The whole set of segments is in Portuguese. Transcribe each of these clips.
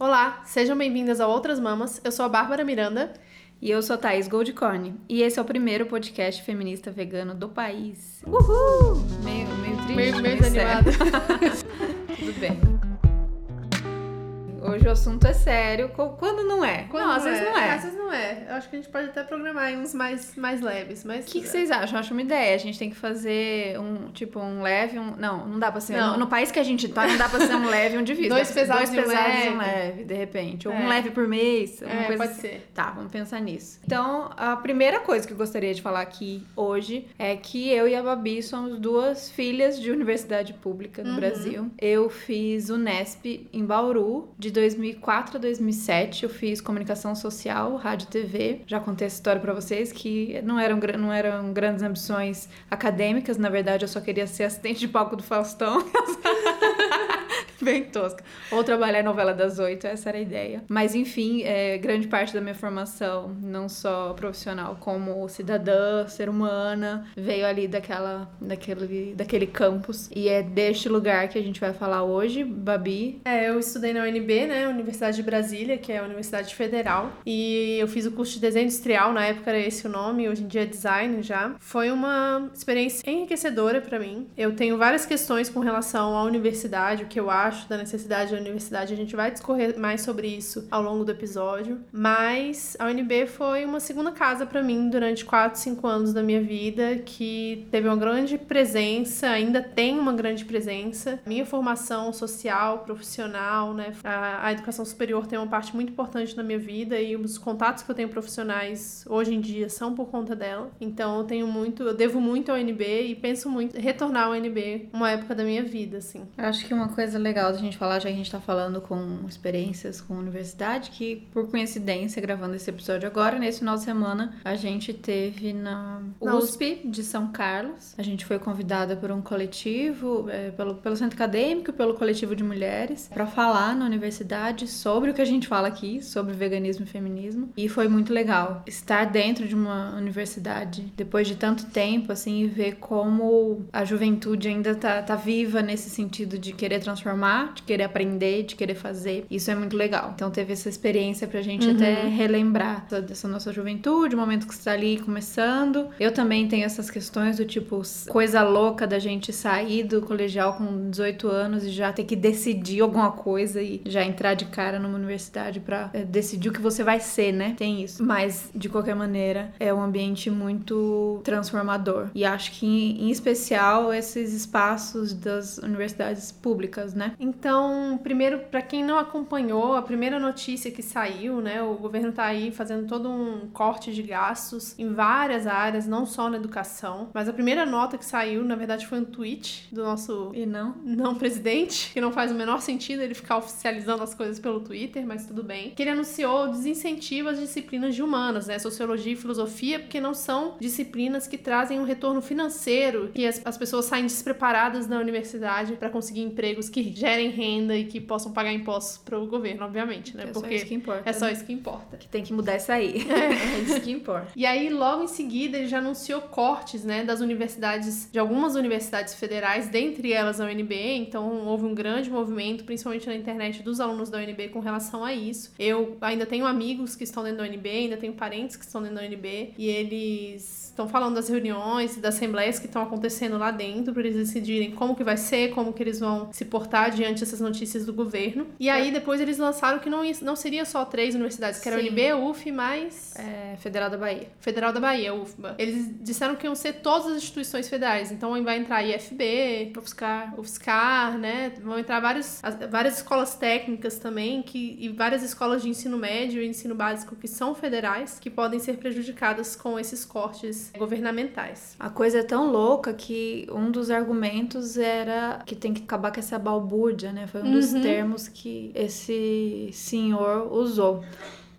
Olá, sejam bem-vindas a Outras Mamas. Eu sou a Bárbara Miranda. E eu sou Thaís Goldcorn. E esse é o primeiro podcast feminista vegano do país. Uhul! Meio, meio triste. Meio, meio desanimada. Tudo bem. Hoje o assunto é sério. Quando não é? Quando não, às não vezes é. não é. Às vezes não é. Eu acho que a gente pode até programar uns mais, mais leves, mas... O que, que vocês acham? Eu acho uma ideia. A gente tem que fazer um, tipo, um leve, um... Não, não dá pra ser... Não. No, no país que a gente tá, não dá pra ser um leve e um difícil. Dois pesados Dois um pesados e um leve. leve, de repente. Ou É. um leve por mês, uma É, coisa pode assim. ser. Tá, vamos pensar nisso. Então, a primeira coisa que eu gostaria de falar aqui hoje é que eu e a Babi somos duas filhas de universidade pública no Uhum. Brasil. Eu fiz o Nesp em Bauru de 2004 a 2007. Eu fiz comunicação social, rádio e TV. Já contei essa história pra vocês que não eram, não eram grandes ambições acadêmicas. Na verdade, eu só queria ser assistente de palco do Faustão. Bem tosca. Ou trabalhar novela das oito, essa era a ideia. Mas enfim, é, grande parte da minha formação, não só profissional, como cidadã, ser humana, veio ali daquela, daquele, daquele campus. E é deste lugar que a gente vai falar hoje, Babi. É, eu estudei na UNB, né, Universidade de Brasília, que é a Universidade Federal, e eu fiz o curso de desenho industrial, na época era esse o nome, hoje em dia é design já. Foi uma experiência enriquecedora pra mim. Eu tenho várias questões com relação à universidade, o que eu acho da necessidade da universidade, a gente vai discorrer mais sobre isso ao longo do episódio, mas a UNB foi uma segunda casa pra mim durante 4, 5 anos da minha vida, que teve uma grande presença, ainda tem uma grande presença. Minha formação social, profissional, né? A, a educação superior tem uma parte muito importante na minha vida e os contatos que eu tenho profissionais hoje em dia são por conta dela. Então eu tenho muito, eu devo muito ao UNB e penso muito retornar ao UNB uma época da minha vida, assim. Eu acho que uma coisa legal da gente falar, já que a gente tá falando com experiências com universidade, que por coincidência, gravando esse episódio agora, nesse final de semana, a gente teve na Na USP de São Carlos. A gente foi convidada por um coletivo, é, pelo, pelo centro acadêmico, pelo coletivo de mulheres, para falar na universidade sobre o que a gente fala aqui, sobre veganismo e feminismo. E foi muito legal estar dentro de uma universidade depois de tanto tempo, assim, e ver como a juventude ainda tá, tá viva nesse sentido de querer transformar, de querer aprender, de querer fazer. Isso é muito legal. Então teve essa experiência pra gente Uhum. até relembrar dessa- nossa juventude, o momento que está ali começando. Eu também tenho essas questões do tipo, coisa louca da gente sair do colegial com 18 anos e já ter que decidir alguma coisa e já entrar de cara numa universidade pra é, decidir o que você vai ser, né? Tem isso. Mas, de qualquer maneira, é um ambiente muito transformador. E acho que, em especial, esses espaços das universidades públicas, né? Então, primeiro, pra quem não acompanhou, a primeira notícia que saiu, né, o governo tá aí fazendo todo um corte de gastos em várias áreas, não só na educação, mas a primeira nota que saiu, na verdade, foi um tweet do nosso E não? não presidente, que não faz o menor sentido ele ficar oficializando as coisas pelo Twitter, mas tudo bem. Que ele anunciou desincentivo às disciplinas de humanas, né? Sociologia e filosofia, porque não são disciplinas que trazem um retorno financeiro, que as, as pessoas saem despreparadas da universidade para conseguir empregos que gerem renda e que possam pagar impostos para o governo, obviamente, né? É só porque isso que importa. é só né? isso que importa. Que tem que mudar isso aí. É, isso que importa. E aí, logo em seguida, ele já anunciou cortes, né, das universidades, de algumas universidades federais, dentre elas a UNB. Então, houve um grande movimento, principalmente na internet, dos alunos da UNB com relação a isso. Eu ainda tenho amigos que estão dentro da UNB, ainda tenho parentes que estão dentro da UNB, e eles estão falando das reuniões e das assembleias que estão acontecendo lá dentro para eles decidirem como que vai ser, como que eles vão se portar diante dessas notícias do governo. E aí depois eles lançaram que não, não seria só três universidades, que era Sim. UNB, UF, mais É, Federal da Bahia. Federal da Bahia, UFBA. Eles disseram que iam ser todas as instituições federais. Então vai entrar IFB, UFSCar. UFSCar, né? Vão entrar vários, as- várias escolas técnicas também que, e várias escolas de ensino médio e ensino básico que são federais, que podem ser prejudicadas com esses cortes governamentais. A coisa é tão louca que um dos argumentos era que tem que acabar com essa balbúrdia, né? Foi um dos Uhum. termos que esse senhor usou.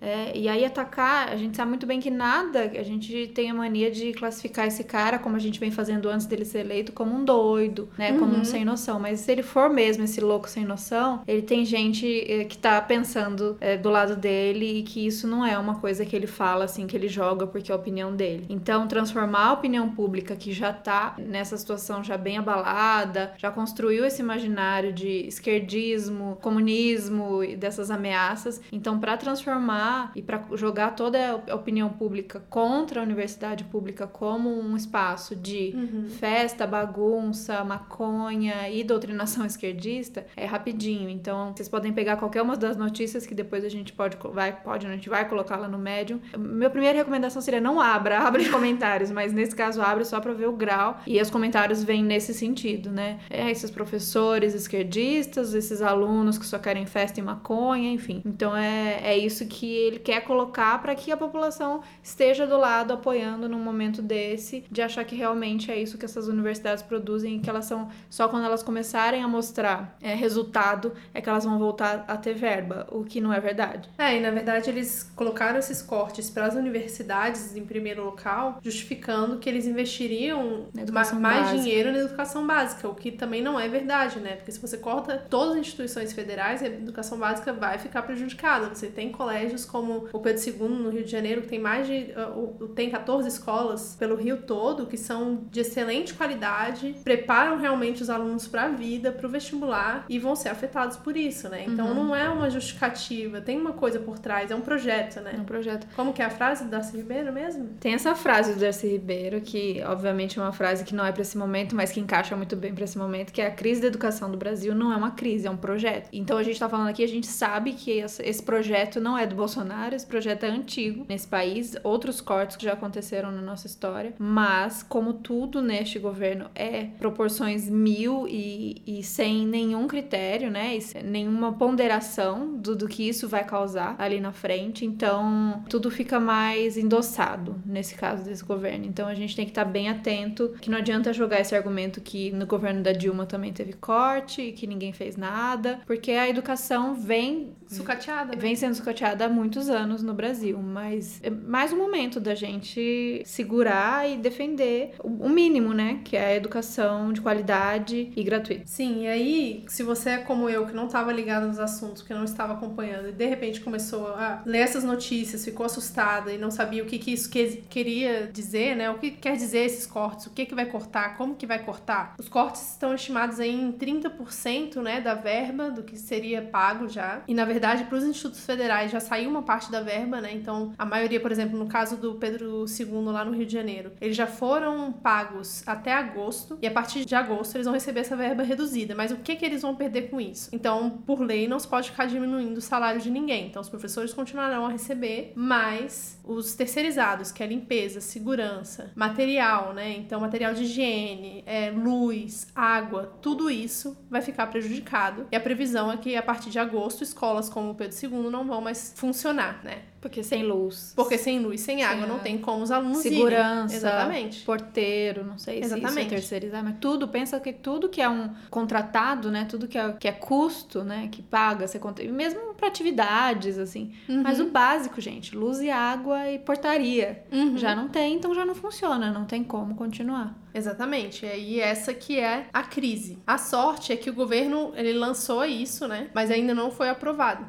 É, e aí atacar, a gente sabe muito bem que nada, a gente tem a mania de classificar esse cara, como a gente vem fazendo antes dele ser eleito, como um doido, né? Como Uhum. um sem noção. Mas se ele for mesmo esse louco sem noção, ele tem gente eh, que tá pensando eh, do lado dele e que isso não é uma coisa que ele fala, assim, que ele joga porque é a opinião dele. Então, transformar a opinião pública que já tá nessa situação já bem abalada, já construiu esse imaginário de esquerdismo, comunismo e dessas ameaças. Então, para transformar e para jogar toda a opinião pública contra a universidade pública como um espaço de Uhum. festa, bagunça, maconha e doutrinação esquerdista, é rapidinho. Então, vocês podem pegar qualquer uma das notícias que depois a gente pode, vai, pode, a gente vai colocar lá no Medium. Minha primeira recomendação seria não abra, abra em comentários, mas nesse caso abre só para ver o grau e os comentários vêm nesse sentido, né? É, esses professores esquerdistas, esses alunos que só querem festa e maconha, enfim. Então é, é isso que ele quer colocar para que a população esteja do lado apoiando num momento desse, de achar que realmente é isso que essas universidades produzem e que elas são só quando elas começarem a mostrar é, resultado é que elas vão voltar a ter verba, o que não é verdade. É, e na verdade eles colocaram esses cortes para as universidades em primeiro local, justificando que eles investiriam mais básica. dinheiro na educação básica, o que também não é verdade, né? Porque se você corta todas as instituições federais, a educação básica vai ficar prejudicada. Você tem colégios como o Pedro II no Rio de Janeiro, que tem mais de. uh, tem 14 escolas pelo Rio todo, que são de excelente qualidade, preparam realmente os alunos para a vida, para o vestibular e vão ser afetados por isso, né? Então não é uma justificativa, tem uma coisa por trás, é um projeto, É né? um projeto. Como que é a frase do Darcy Ribeiro mesmo? Tem essa frase do Darcy Ribeiro, que obviamente é uma frase que não é para esse momento, mas que encaixa muito bem para esse momento, que é a crise da educação do Brasil não é uma crise, é um projeto. Então a gente tá falando aqui, a gente sabe que esse esse projeto não é do Bolsonaro, esse projeto é antigo nesse país, outros cortes que já aconteceram na nossa história, mas como tudo neste governo é proporções mil e, e sem nenhum critério, né, e nenhuma ponderação do, do que isso vai causar ali na frente, então tudo fica mais endossado nesse caso desse governo. Então a gente tem que estar bem atento, que não adianta jogar esse argumento que no governo da Dilma também teve corte e que ninguém fez nada, porque a educação vem Sucateada, né? vem sendo sucateada há muitos anos no Brasil, mas é mais um momento da gente segurar e defender o mínimo, né, que é a educação de qualidade e gratuita. Sim, e aí, se você é como eu, que não estava ligado nos assuntos, que não estava acompanhando, e de repente começou a ler essas notícias, ficou assustada e não sabia o que, que isso que- queria dizer, né? O que quer dizer esses cortes, o que, que vai cortar, como que vai cortar. Os cortes estão estimados em 30% né, da verba do que seria pago já. E na verdade, para os institutos federais já saiu uma parte da verba, né? Então, a maioria, por exemplo, no caso do Pedro II lá no Rio de Janeiro, eles já foram pagos até agosto e a partir de agosto eles vão receber essa verba reduzida. Mas o que que eles vão perder com isso? Então, por lei, não se pode ficar diminuindo o salário de ninguém. Então, os professores continuarão a receber, mas os terceirizados, que é limpeza, segurança, material, né? Então, material de higiene, é, luz, água, tudo isso vai ficar prejudicado. E a previsão é que a partir de agosto, escolas como o Pedro II não vão mais funcionar, né? Porque sem luz, Porque sem luz, sem água, não tem como os alunos irem. segurança, Exatamente. porteiro, não sei se isso é Exatamente. terceirizar, mas tudo, pensa que tudo que é um contratado, né, tudo que é, que é custo, né, que paga, você conta, e mesmo para atividades, assim, Uhum. mas o básico, gente, luz e água e portaria, Uhum. já não tem, então já não funciona, não tem como continuar. Exatamente. E aí essa que é a crise. A sorte é que o governo ele lançou isso, né? Mas ainda não foi aprovado.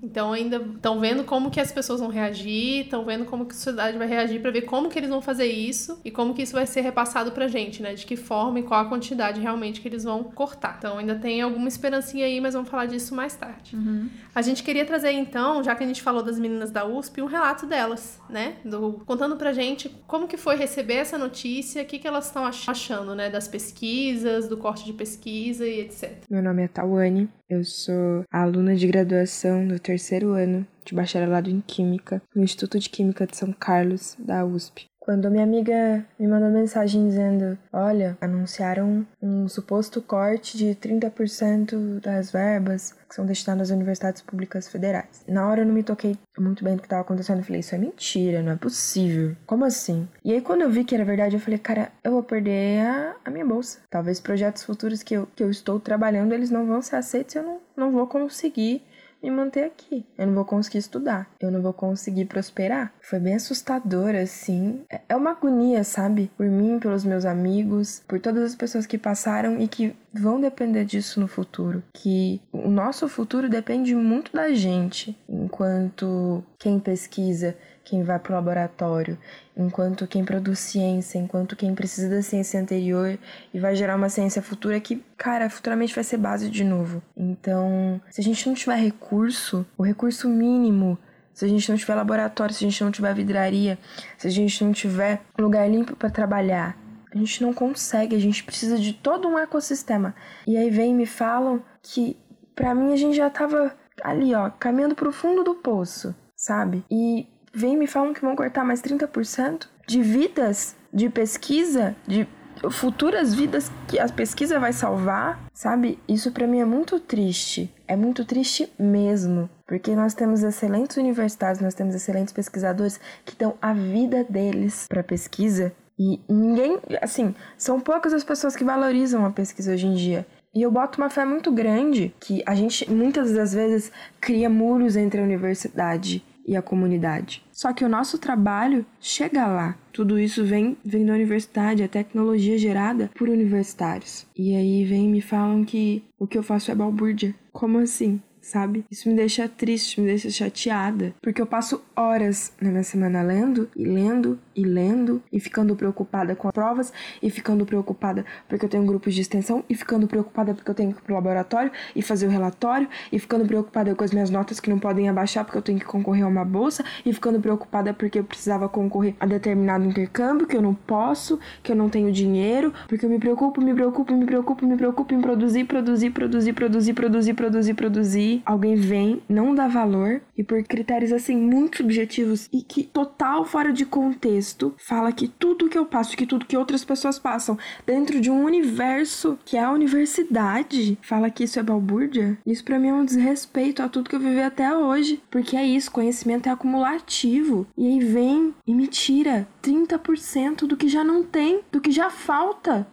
Então ainda estão vendo como que as pessoas vão reagir, estão vendo como que a sociedade vai reagir para ver como que eles vão fazer isso e como que isso vai ser repassado pra gente, né? De que forma e qual a quantidade realmente que eles vão cortar. Então ainda tem alguma esperancinha aí, mas vamos falar disso mais tarde. A gente queria trazer então, já que a gente falou das meninas da USP, um relato delas, né? Do, contando pra gente como que foi receber essa notícia, o que, que elas estão ach- achando, né? Das pesquisas, do corte de pesquisa e etc. Meu nome é Tawane, eu sou aluna de graduação do terceiro ano de bacharelado em Química no Instituto de Química de São Carlos, da USP. Quando minha amiga me mandou mensagem dizendo: Olha, anunciaram um suposto corte de 30% das verbas que são destinadas às universidades públicas federais. Na hora eu não me toquei muito bem do que estava acontecendo. Eu falei: Isso é mentira, não é possível. Como assim? E aí, quando eu vi que era verdade, eu falei: Cara, eu vou perder a, a minha bolsa. Talvez projetos futuros que eu, que eu estou trabalhando eles não vão ser aceitos eu não, não vou conseguir me manter aqui. Eu não vou conseguir estudar. Eu não vou conseguir prosperar. Foi bem assustador, assim. É, é uma agonia, sabe? Por mim, pelos meus amigos, por todas as pessoas que passaram e que vão depender disso no futuro. Que o nosso futuro depende muito da gente, enquanto quem pesquisa quem vai para o laboratório, enquanto quem produz ciência, enquanto quem precisa da ciência anterior e vai gerar uma ciência futura que, cara, futuramente vai ser base de novo. Então, se a gente não tiver recurso, o recurso mínimo se a gente não tiver laboratório, se a gente não tiver vidraria, se a gente não tiver lugar limpo para trabalhar, a gente não consegue, a gente precisa de todo um ecossistema. E aí vem e me falam que para mim a gente já tava ali, ó, caminhando pro fundo do poço, sabe? E vem e me falam que vão cortar mais 30% de vidas de pesquisa, de futuras vidas que a pesquisa vai salvar, sabe? Isso para mim é muito triste. É muito triste mesmo, porque nós temos excelentes universitários, nós temos excelentes pesquisadores que dão a vida deles para pesquisa e ninguém, assim, são poucas as pessoas que valorizam a pesquisa hoje em dia. E eu boto uma fé muito grande que a gente muitas das vezes cria muros entre a universidade e a comunidade. Só que o nosso trabalho chega lá. Tudo isso vem, vem da universidade, a tecnologia gerada por universitários. E aí vem me falam que o que eu faço é balbúrdia. Como assim? Sabe? Isso me deixa triste, me deixa chateada, porque eu passo horas na minha semana lendo e lendo e lendo e ficando preocupada com as provas e ficando preocupada porque eu tenho grupos de extensão e ficando preocupada porque eu tenho que ir pro laboratório e fazer o relatório e ficando preocupada com as minhas notas que não podem abaixar porque eu tenho que concorrer a uma bolsa e ficando preocupada porque eu precisava concorrer a determinado intercâmbio que eu não posso, que eu não tenho dinheiro, porque eu me preocupo, me preocupo, me preocupo, me preocupo em produzir, produzir, produzir, produzir, produzir, produzir, produzir alguém vem, não dá valor e por critérios assim muito subjetivos e que total fora de contexto fala que tudo que eu passo, que tudo que outras pessoas passam dentro de um universo que é a universidade, fala que isso é balbúrdia. Isso para mim é um desrespeito a tudo que eu vivi até hoje, porque é isso, conhecimento é acumulativo. E aí vem e me tira 30% do que já não tem, do que já falta.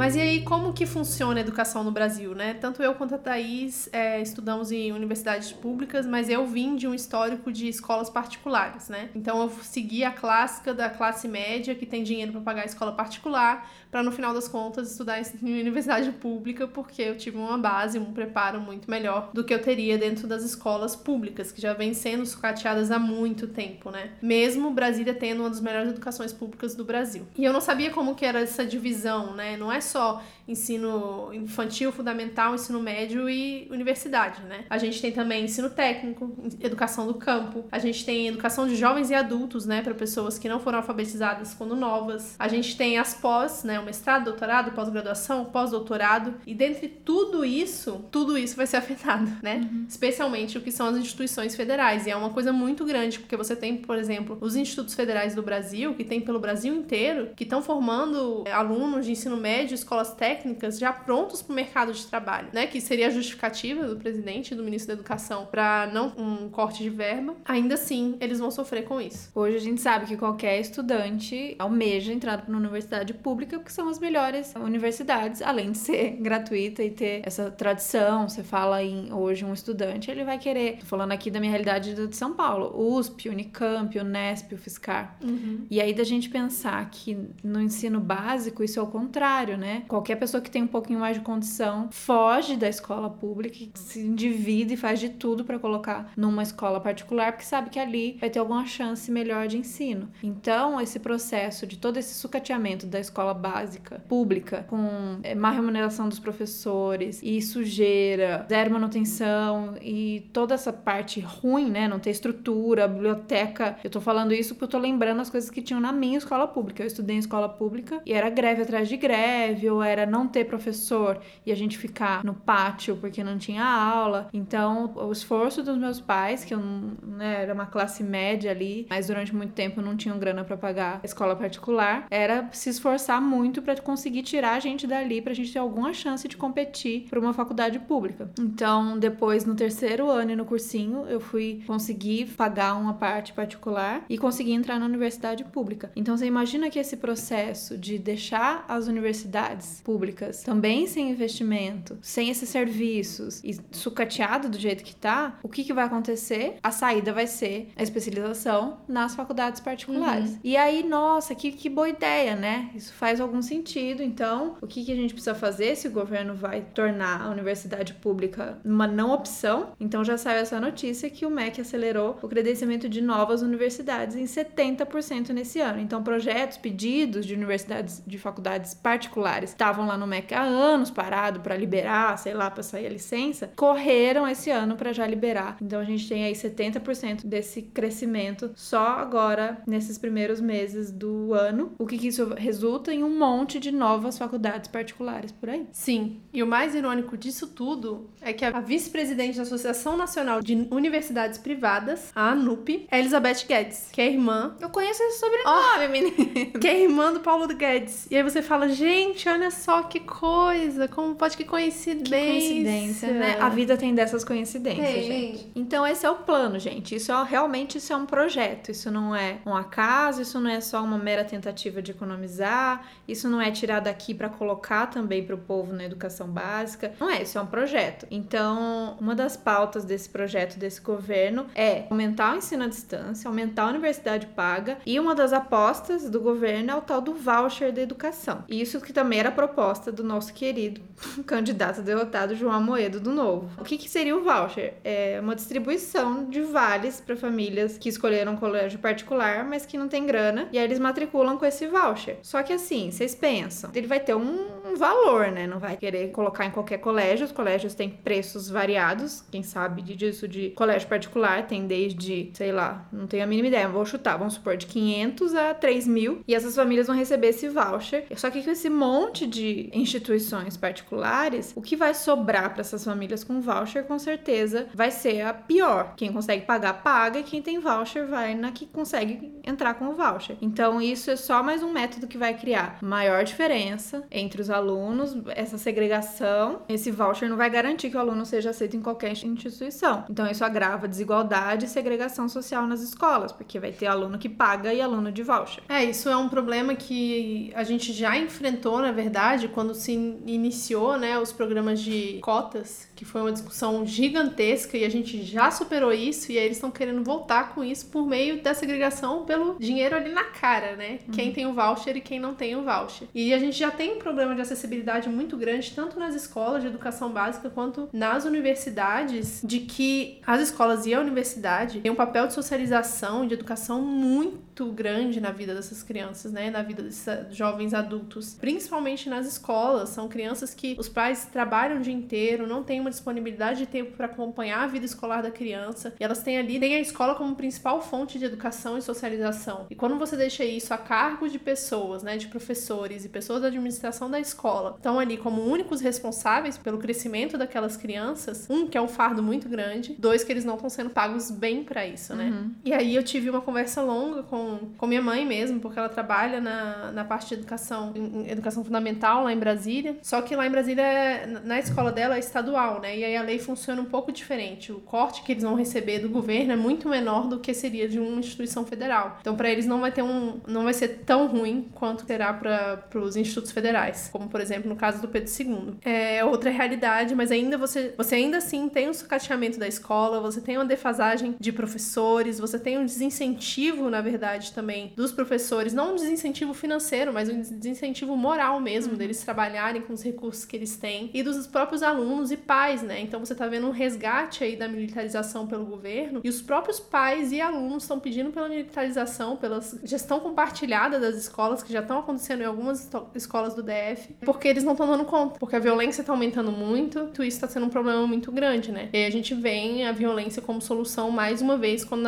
Mas e aí, como que funciona a educação no Brasil, né? Tanto eu quanto a Thaís é, estudamos em universidades públicas, mas eu vim de um histórico de escolas particulares, né? Então eu segui a clássica da classe média que tem dinheiro para pagar a escola particular, para no final das contas estudar em universidade pública, porque eu tive uma base, um preparo muito melhor do que eu teria dentro das escolas públicas, que já vêm sendo sucateadas há muito tempo, né? Mesmo Brasília tendo uma das melhores educações públicas do Brasil. E eu não sabia como que era essa divisão, né? Não é só ensino infantil, fundamental, ensino médio e universidade, né? A gente tem também ensino técnico, educação do campo, a gente tem educação de jovens e adultos, né, para pessoas que não foram alfabetizadas quando novas. A gente tem as pós, né, o mestrado, doutorado, pós-graduação, pós-doutorado, e dentre tudo isso, tudo isso vai ser afetado, né? Uhum. Especialmente o que são as instituições federais, e é uma coisa muito grande, porque você tem, por exemplo, os institutos federais do Brasil, que tem pelo Brasil inteiro, que estão formando alunos de ensino médio, escolas técnicas já prontos para o mercado de trabalho, né? Que seria a justificativa do presidente do ministro da Educação para não um corte de verba. Ainda assim, eles vão sofrer com isso. Hoje a gente sabe que qualquer estudante almeja entrar na universidade pública porque são as melhores universidades, além de ser gratuita e ter essa tradição. Você fala em hoje um estudante, ele vai querer. Tô falando aqui da minha realidade de São Paulo, USP, Unicamp, Unesp, UFSCar. Uhum. E aí da gente pensar que no ensino básico isso é o contrário, né? Qualquer pessoa que tem um pouquinho mais de condição foge da escola pública, se endivida e faz de tudo para colocar numa escola particular, porque sabe que ali vai ter alguma chance melhor de ensino. Então, esse processo de todo esse sucateamento da escola básica pública, com é, má remuneração dos professores e sujeira, zero manutenção e toda essa parte ruim, né? Não ter estrutura, biblioteca. Eu tô falando isso porque eu tô lembrando as coisas que tinham na minha escola pública. Eu estudei em escola pública e era greve atrás de greve, ou era não ter professor e a gente ficar no pátio porque não tinha aula. Então, o esforço dos meus pais, que eu né, era uma classe média ali, mas durante muito tempo não tinham grana para pagar a escola particular, era se esforçar muito para conseguir tirar a gente dali pra gente ter alguma chance de competir para uma faculdade pública. Então, depois no terceiro ano e no cursinho, eu fui conseguir pagar uma parte particular e conseguir entrar na universidade pública. Então, você imagina que esse processo de deixar as universidades universidades públicas também sem investimento, sem esses serviços e sucateado do jeito que tá, o que, que vai acontecer? A saída vai ser a especialização nas faculdades particulares. Uhum. E aí, nossa, que, que boa ideia, né? Isso faz algum sentido. Então, o que, que a gente precisa fazer se o governo vai tornar a universidade pública uma não opção? Então, já saiu essa notícia que o MEC acelerou o credenciamento de novas universidades em 70% nesse ano. Então, projetos, pedidos de universidades, de faculdades particulares estavam lá no MEC há anos parado para liberar, sei lá, para sair a licença, correram esse ano para já liberar. Então, a gente tem aí 70% desse crescimento só agora nesses primeiros meses do ano, o que, que isso resulta em um monte de novas faculdades particulares por aí. Sim, e o mais irônico disso tudo é que a vice-presidente da Associação Nacional de Universidades Privadas, a ANUP, é Elizabeth Guedes, que é irmã. Eu conheço esse sobrenome, oh, menino. Que é irmã do Paulo Guedes. E aí você fala, gente, olha só que coisa, como pode que coincidência. Que coincidência, né? A vida tem dessas coincidências, tem. gente. Então esse é o plano, gente. Isso é, realmente isso é um projeto. Isso não é um acaso, isso não é só uma mera tentativa de economizar, isso não é tirar daqui para colocar também para o povo na educação básica. Não é, isso é um projeto. Então, uma das pautas desse projeto desse governo é aumentar o ensino à distância, aumentar a universidade paga e uma das apostas do governo é o tal do voucher da educação. Isso que também era proposta do nosso querido candidato derrotado João Moedo do Novo. O que, que seria o voucher? É uma distribuição de vales para famílias que escolheram um colégio particular, mas que não tem grana, e aí eles matriculam com esse voucher. Só que assim, vocês pensam, ele vai ter um, valor, né? Não vai querer colocar em qualquer colégio. Os colégios têm preços variados. Quem sabe disso de colégio particular tem desde, sei lá, não tenho a mínima ideia, vou chutar, vamos supor, de 500 a 3 mil. E essas famílias vão receber esse voucher. Só que com esse monte de instituições particulares, o que vai sobrar para essas famílias com voucher, com certeza, vai ser a pior. Quem consegue pagar, paga. E quem tem voucher vai na que consegue entrar com o voucher. Então, isso é só mais um método que vai criar maior diferença entre os alunos, essa segregação. Esse voucher não vai garantir que o aluno seja aceito em qualquer instituição. Então, isso agrava desigualdade e segregação social nas escolas, porque vai ter aluno que paga e aluno de voucher. É, isso é um problema que a gente já enfrentou, na verdade, quando se iniciou, né, os programas de cotas, que foi uma discussão gigantesca e a gente já superou isso e aí eles estão querendo voltar com isso por meio da segregação pelo dinheiro ali na cara, né? Uhum. Quem tem o voucher e quem não tem o voucher. E a gente já tem um problema de acessibilidade muito grande, tanto nas escolas de educação básica quanto nas universidades, de que as escolas e a universidade têm um papel de socialização, de educação muito grande na vida dessas crianças, né? Na vida desses jovens adultos. Principalmente nas escolas. São crianças que os pais trabalham o dia inteiro, não têm uma disponibilidade de tempo para acompanhar a vida escolar da criança. E elas têm ali, têm a escola como principal fonte de educação e socialização e quando você deixa isso a cargo de pessoas, né, de professores e pessoas da administração da escola, estão ali como únicos responsáveis pelo crescimento daquelas crianças, um que é um fardo muito grande, dois que eles não estão sendo pagos bem para isso, né? Uhum. E aí eu tive uma conversa longa com, com minha mãe mesmo, porque ela trabalha na, na parte de educação, educação fundamental lá em Brasília. Só que lá em Brasília, na escola dela é estadual, né? E aí a lei funciona um pouco diferente. O corte que eles vão receber do governo é muito menor do que seria de uma instituição federal. Então, para eles não vai ter um, não vai ser tão ruim quanto terá para os institutos federais, como por exemplo no caso do Pedro II. É outra realidade, mas ainda você, você ainda assim tem um sucateamento da escola, você tem uma defasagem de professores, você tem um desincentivo, na verdade, também dos professores, não um desincentivo financeiro, mas um desincentivo moral mesmo, uhum. deles trabalharem com os recursos que eles têm e dos próprios alunos e pais, né? Então você tá vendo um resgate aí da militarização pelo governo e os próprios pais e alunos estão pedindo pela militarização pela gestão compartilhada das escolas, que já estão acontecendo em algumas escolas do DF, porque eles não estão dando conta. Porque a violência está aumentando muito, e isso está sendo um problema muito grande, né? E aí a gente vê a violência como solução mais uma vez, quando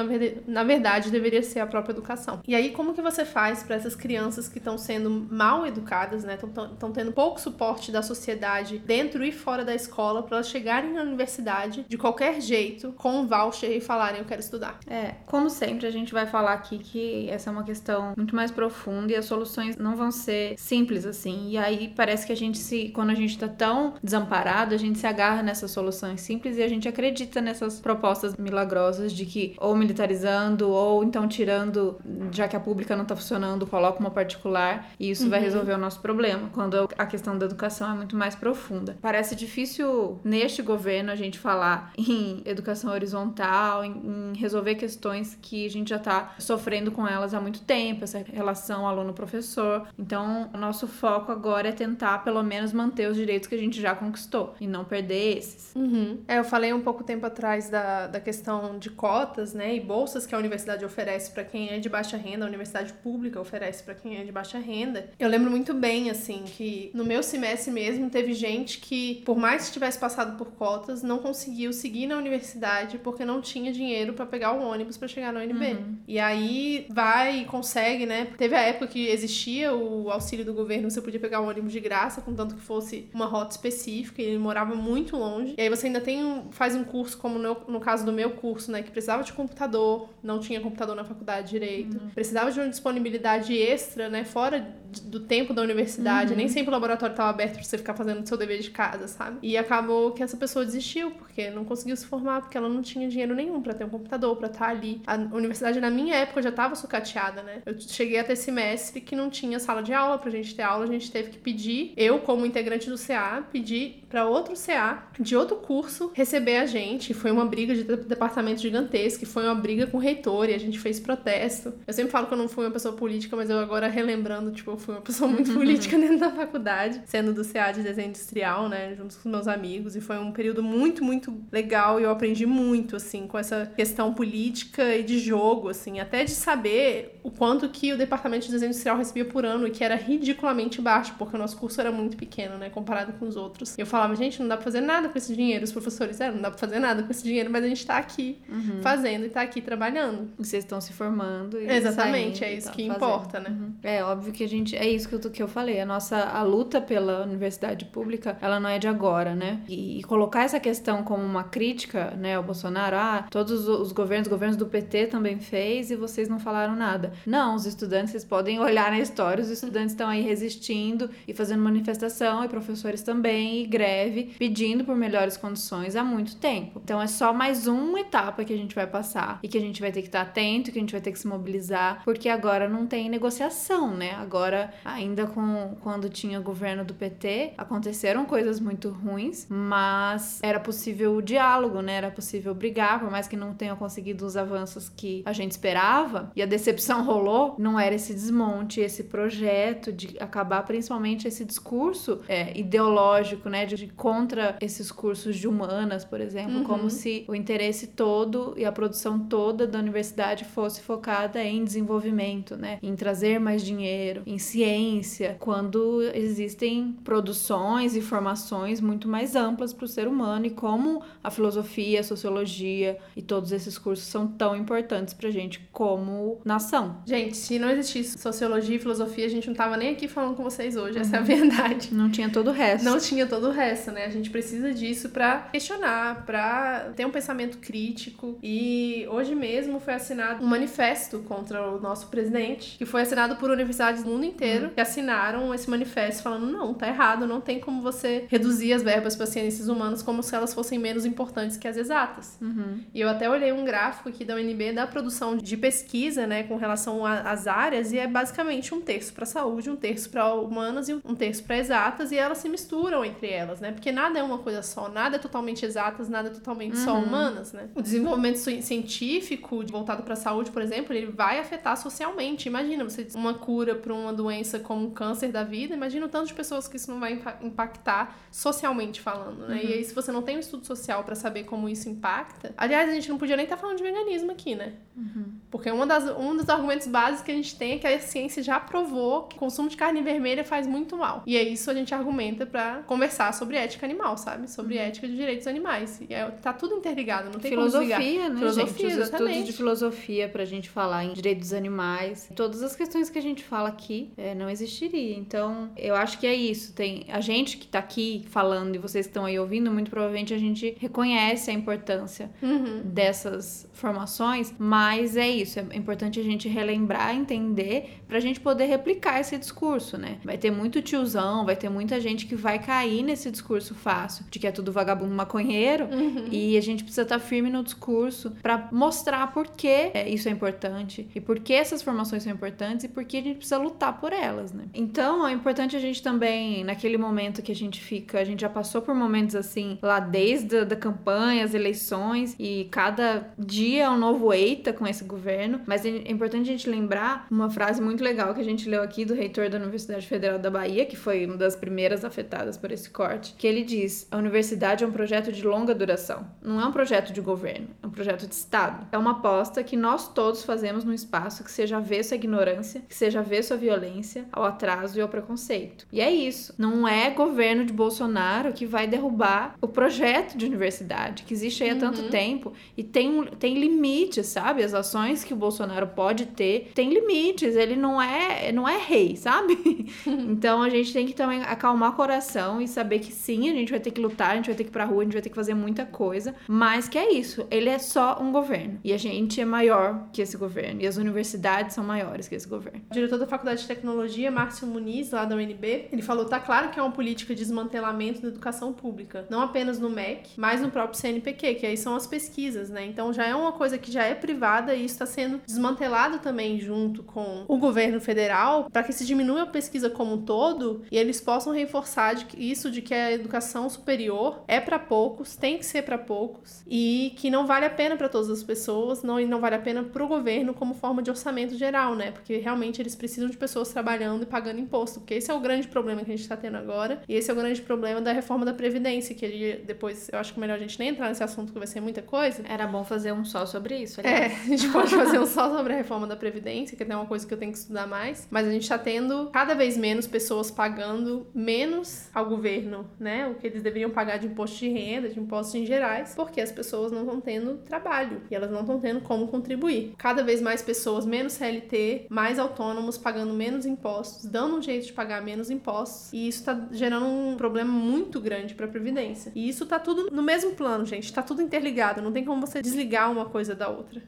na verdade deveria ser a própria educação. E aí, como que você faz para essas crianças que estão sendo mal educadas, né? Estão tendo pouco suporte da sociedade dentro e fora da escola, para elas chegarem na universidade de qualquer jeito, com um voucher e falarem eu quero estudar? É, como sempre, a gente vai falar aqui que essa é uma questão muito mais profunda e as soluções não vão ser simples assim. E aí parece que a gente se, quando a gente tá tão desamparado, a gente se agarra nessas soluções simples e a gente acredita nessas propostas milagrosas de que ou militarizando ou então tirando, já que a pública não tá funcionando, coloca uma particular e isso uhum. vai resolver o nosso problema, quando a questão da educação é muito mais profunda. Parece difícil neste governo a gente falar em educação horizontal, em, em resolver questões que a gente já tá sofrendo com elas há muito tempo, essa relação aluno-professor. Então, o nosso foco agora é tentar, pelo menos, manter os direitos que a gente já conquistou e não perder esses. Uhum. É, eu falei um pouco tempo atrás da, da questão de cotas, né, e bolsas que a universidade oferece para quem é de baixa renda, a universidade pública oferece para quem é de baixa renda. Eu lembro muito bem, assim, que no meu semestre mesmo teve gente que, por mais que tivesse passado por cotas, não conseguiu seguir na universidade porque não tinha dinheiro para pegar o ônibus para chegar na UNB. Uhum. E aí vai e consegue, né? Teve a época que existia o auxílio do governo, você podia pegar o ônibus de graça, contanto que fosse uma rota específica, e ele morava muito longe. E aí você ainda tem um, faz um curso, como no, no caso do meu curso, né? Que precisava de computador, não tinha computador na faculdade direito. Uhum. Precisava de uma disponibilidade extra, né? Fora do tempo da universidade. Uhum. Nem sempre o laboratório estava aberto pra você ficar fazendo o seu dever de casa, sabe? E acabou que essa pessoa desistiu, porque não conseguiu se formar, porque ela não tinha dinheiro nenhum para ter um computador, para estar tá ali. A universidade, na minha época, já estava sucateada, né? Eu cheguei a ter semestre que não tinha sala de aula pra gente ter aula, a gente teve que pedir, eu, como integrante do CA, pedir para outro CA de outro curso receber a gente. Foi uma briga de departamento gigantesca, foi uma briga com o reitor e a gente fez protesto. Eu sempre falo que eu não fui uma pessoa política, mas eu agora relembrando, tipo, eu fui uma pessoa muito política dentro da faculdade, sendo do CA de desenho industrial, né, junto com meus amigos, e foi um período muito, muito legal e eu aprendi muito, assim, com essa questão política e de jogo, assim, até de saber o quanto que o departamento de desenho industrial recebia por ano e que era ridiculamente baixo, porque o nosso curso era muito pequeno, né, comparado com os outros. Eu falava, gente, não dá pra fazer nada com esse dinheiro. Os professores, é, não dá pra fazer nada com esse dinheiro, mas a gente tá aqui uhum. fazendo e tá aqui trabalhando. Vocês estão se formando e Exatamente, é isso que fazendo. importa, né? Uhum. É óbvio que a gente, é isso que eu, que eu falei, a nossa, a luta pela universidade pública, ela não é de agora, né? E, e colocar essa questão como uma crítica, né, ao Bolsonaro, ah, todos os governos, os governos do PT também fez e vocês não falaram nada. Não, os estudantes, vocês podem olhar na história, os estudantes estão aí resistindo e fazendo manifestação, e professores também, e greve, pedindo por melhores condições há muito tempo. Então é só mais uma etapa que a gente vai passar e que a gente vai ter que estar atento, que a gente vai ter que se mobilizar, porque agora não tem negociação, né? Agora, ainda com quando tinha governo do PT, aconteceram coisas muito ruins, mas era possível o diálogo, né? Era possível brigar, por mais que não tenham conseguido os avanços que a gente esperava, e a decepção rolou, não era esse desmonte, esse projeto de acabar principalmente esse discurso é, ideológico, né, de, de, contra esses cursos de humanas, por exemplo, uhum. como se o interesse todo e a produção toda da universidade fosse focada em desenvolvimento, né, em trazer mais dinheiro, em ciência, quando existem produções e formações muito mais amplas para o ser humano e como a filosofia, a sociologia e todos esses cursos são tão importantes para gente como nação. Gente, se não existisse sociologia e filosofia, a gente não tava nem aqui falando com vocês hoje, uhum. essa é a uhum. verdade. Não tinha todo o resto. Não tinha todo o resto, né? A gente precisa disso para questionar, para ter um pensamento crítico. E hoje mesmo foi assinado um manifesto contra o nosso presidente, que foi assinado por universidades do mundo inteiro, uhum. que assinaram esse manifesto falando: não, tá errado, não tem como você reduzir as verbas para ciências humanas como se elas fossem menos importantes que as exatas. Uhum. E eu até olhei um gráfico aqui da UNB da produção de pesquisa, né, com relação às áreas, e é basicamente um terço para saúde, um terço para humanas e um terço para exatas, e elas se misturam entre elas, né? Porque nada é uma coisa só, nada é totalmente exatas, nada é totalmente uhum. só humanas, né? O desenvolvimento científico voltado para a saúde, por exemplo, ele vai afetar socialmente. Imagina você uma cura para uma doença como o câncer da vida, imagina o tanto de pessoas que isso não vai impactar socialmente falando, né? Uhum. E aí se você não tem um estudo social para saber como isso impacta, aliás, a gente não podia nem estar tá falando de veganismo aqui, né? Uhum. Porque uma das, um dos argumentos básicos que a gente tem é que a ciência já provou que o consumo de carne vermelha faz muito mal. E é isso a gente argumenta para conversar sobre ética animal, sabe? Sobre uhum. ética de direitos animais. E é, tá tudo interligado, não tem filosofia, como né, filosofia, gente? Os exatamente. estudos de filosofia pra gente falar em direitos dos animais. Todas as questões que a gente fala aqui é, não existiria. Então, eu acho que é isso. Tem a gente que tá aqui falando e vocês que estão aí ouvindo, muito provavelmente a gente reconhece a importância Uhum. dessas formações, mas é isso, é importante a gente relembrar, entender, pra gente poder replicar esse discurso, né? Vai ter muito tiozão, vai ter muita gente que vai cair nesse discurso fácil, de que é tudo vagabundo maconheiro, Uhum. e a gente precisa estar firme no discurso pra mostrar por que é, isso é importante e por que essas formações são importantes e por que a gente precisa lutar por elas, né? Então, é importante a gente também, naquele momento que a gente fica, a gente já passou por momentos assim, lá desde a da campanha, as eleições, e cada dia é um novo eita com esse governo, mas é importante a gente lembrar uma frase muito legal que a gente leu aqui do reitor da Universidade Federal da Bahia, que foi uma das primeiras afetadas por esse corte, que ele diz: a universidade é um projeto de longa duração, não é um projeto de governo, é um projeto de Estado. É uma aposta que nós todos fazemos num espaço que seja avesso à ignorância, que seja avesso à violência, ao atraso e ao preconceito. E é isso. Não é governo de Bolsonaro que vai derrubar o projeto de universidade, que existe aí há tanto tempo e tem, tem limites, sabe? As ações que o Bolsonaro pode ter tem limites. Ele não é, não é rei, sabe? então a gente tem que também acalmar o coração e saber que sim, a gente vai ter que lutar, a gente vai ter que ir pra rua, a gente vai ter que fazer muita coisa, mas que é isso. Ele é só um governo. E a gente é maior que esse governo. E as universidades são maiores que esse governo. O diretor da Faculdade de Tecnologia, Márcio Muniz, lá da UNB, ele falou: tá claro que é uma política de desmantelamento da educação pública, não apenas no MEC, mas no próprio CNPq, que aí são as pesquisas, né? Então já é uma coisa que já é privada e isso está sendo desmantelado também junto com o governo federal, para que se diminua a pesquisa como um todo e eles possam reforçar de isso de que a educação superior é para poucos, tem que ser para poucos e que não vale a pena para todas as pessoas, não e não vale a pena para o governo como forma de orçamento geral, né? Porque realmente eles precisam de pessoas trabalhando e pagando imposto, porque esse é o grande problema que a gente está tendo agora e esse é o grande problema da reforma da previdência, que ele, depois eu acho que é melhor a gente nem entrar nesse assunto que vai ser muita coisa. Era bom fazer um só sobre isso, É, aliás. a gente pode fazer um só sobre a reforma da Previdência, que é uma coisa que eu tenho que estudar mais. Mas a gente tá tendo cada vez menos pessoas pagando menos ao governo, né? O que eles deveriam pagar de imposto de renda, de impostos em gerais, porque as pessoas não estão tendo trabalho e elas não estão tendo como contribuir. Cada vez mais pessoas menos CLT, mais autônomos, pagando menos impostos, dando um jeito de pagar menos impostos. E isso tá gerando um problema muito grande pra Previdência. E isso tá tudo no mesmo plano, gente. Tá tudo interligado. Não tem como você desligar uma coisa da outra.